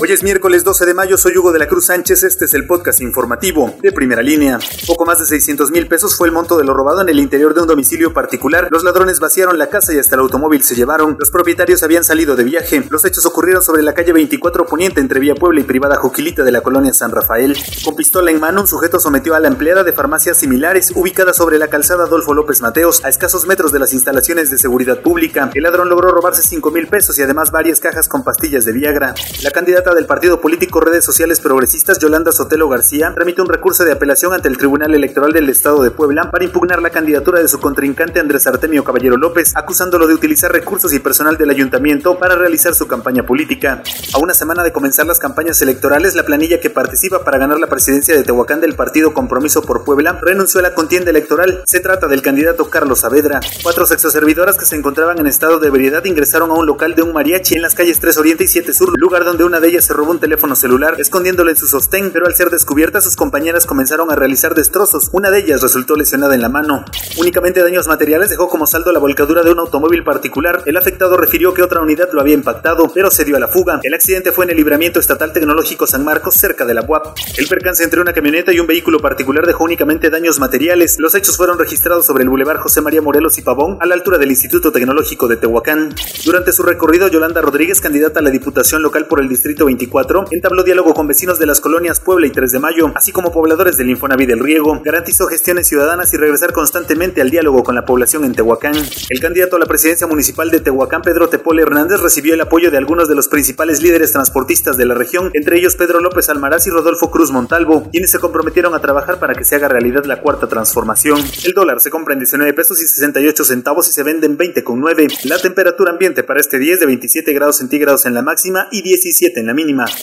Hoy es miércoles 12 de mayo, soy Hugo de la Cruz Sánchez, este es el podcast informativo de primera línea. Poco más de 600 mil pesos fue el monto de lo robado en el interior de un domicilio particular. Los ladrones vaciaron la casa y hasta el automóvil se llevaron. Los propietarios habían salido de viaje. Los hechos ocurrieron sobre la calle 24 Poniente entre Vía Puebla y Privada Joquilita de la colonia San Rafael. Con pistola en mano, un sujeto sometió a la empleada de farmacias similares ubicada sobre la calzada Adolfo López Mateos a escasos metros de las instalaciones de seguridad pública. El ladrón logró robarse 5 mil pesos y además varias cajas con pastillas de Viagra. La candidata del partido político Redes Sociales Progresistas, Yolanda Sotelo García, remite un recurso de apelación ante el Tribunal Electoral del Estado de Puebla para impugnar la candidatura de su contrincante Andrés Artemio Caballero López, acusándolo de utilizar recursos y personal del ayuntamiento para realizar su campaña política. A una semana de comenzar las campañas electorales, la planilla que participa para ganar la presidencia de Tehuacán del partido Compromiso por Puebla renunció a la contienda electoral. Se trata del candidato Carlos Saavedra. Cuatro sexoservidoras que se encontraban en estado de ebriedad ingresaron a un local de un mariachi en las calles 3 Oriente y 7 Sur, lugar donde una de ellas se robó un teléfono celular escondiéndolo en su sostén, pero al ser descubierta sus compañeras comenzaron a realizar destrozos. Una de ellas resultó lesionada en la mano. Únicamente daños materiales dejó como saldo la volcadura de un automóvil particular. El afectado refirió que otra unidad lo había impactado, pero se dio a la fuga. El accidente fue en el libramiento estatal tecnológico San Marcos, cerca de la UAP. El percance entre una camioneta y un vehículo particular dejó únicamente daños materiales. Los hechos fueron registrados sobre el Boulevard José María Morelos y Pavón, a la altura del Instituto Tecnológico de Tehuacán. Durante su recorrido, Yolanda Rodríguez, candidata a la Diputación Local por el Distrito 24, entabló diálogo con vecinos de las colonias Puebla y 3 de Mayo, así como pobladores del Infonavit del Riego, garantizó gestiones ciudadanas y regresar constantemente al diálogo con la población en Tehuacán. El candidato a la presidencia municipal de Tehuacán, Pedro Tepole Hernández, recibió el apoyo de algunos de los principales líderes transportistas de la región, entre ellos Pedro López Almaraz y Rodolfo Cruz Montalvo, quienes se comprometieron a trabajar para que se haga realidad la cuarta transformación. El dólar se compra en 19 pesos y 68 centavos y se vende en 20,9. La temperatura ambiente para este día es de 27 grados centígrados en la máxima y 17 en la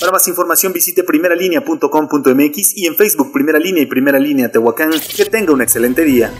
Para más información visite primeralinea.com.mx y en Facebook Primera Línea y Primera Línea Tehuacán. Que tenga un excelente día.